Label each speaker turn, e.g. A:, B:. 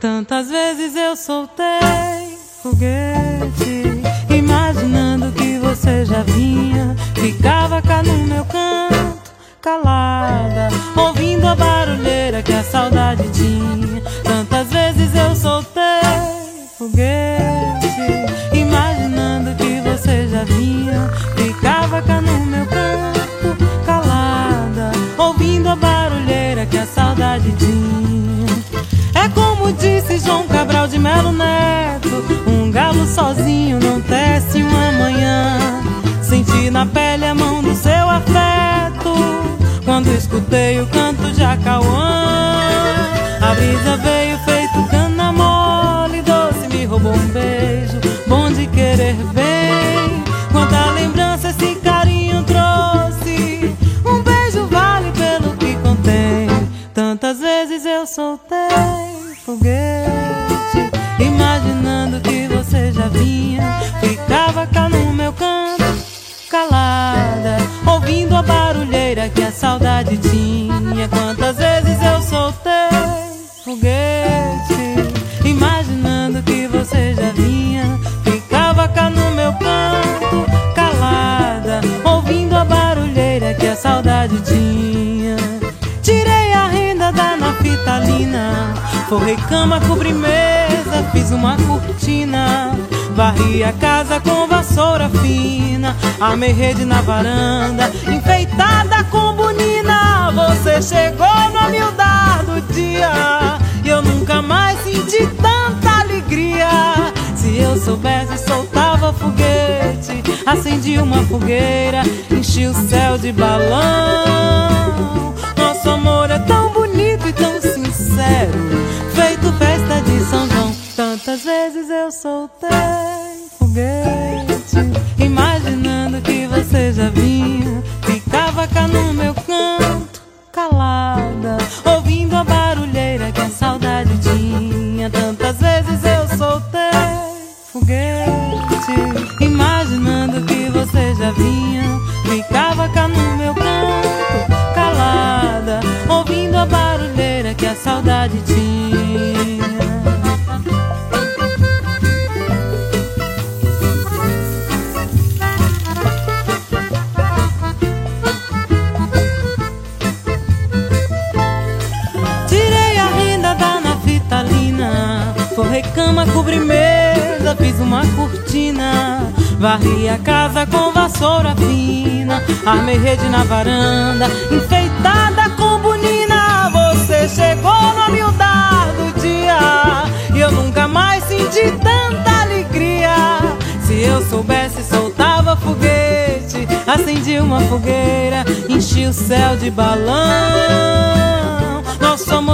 A: Tantas vezes eu soltei foguete, imaginando que você já vinha. Ficava cá no meu canto, calada, ouvindo a barulheira que a saudade tinha. Tantas vezes eu soltei foguete, imaginando que você já vinha. Ficava cá no meu canto, calada, ouvindo a barulheira que a saudade tinha. Disse João Cabral de Melo Neto: um galo sozinho não tece uma manhã. Senti na pele a mão do seu afeto quando escutei o canto de Acauã. A brisa veio feito cana mole, doce me roubou um beijo, bom de querer bem. Quanta lembrança esse carinho trouxe. Um beijo vale pelo que contém. Tantas vezes eu soltei foguete, imaginando que você já vinha. Ficava cá no meu canto, calada, ouvindo a barulheira que a saudade tinha. Quantas vezes eu soltei foguete, forrei cama, cobri mesa, fiz uma cortina. Varri a casa com vassoura fina, armei rede na varanda, enfeitada com bonina. Você chegou no humildar do dia, e eu nunca mais senti tanta alegria. Se eu soubesse, soltava foguete, acendi uma fogueira, enchi o céu de balão. Nosso amor é tão imaginando que você já vinha. Ficava cá no meu canto, calada, ouvindo a barulheira que a saudade tinha. Tantas vezes eu soltei foguete, imaginando que você já vinha. Forrei cama, cobri mesa, fiz uma cortina. Varri a casa com vassoura fina, armei rede na varanda, enfeitada com bonina. Você chegou no humildar do dia, e eu nunca mais senti tanta alegria. Se eu soubesse, soltava foguete, acendi uma fogueira, enchi o céu de balão. Nosso amor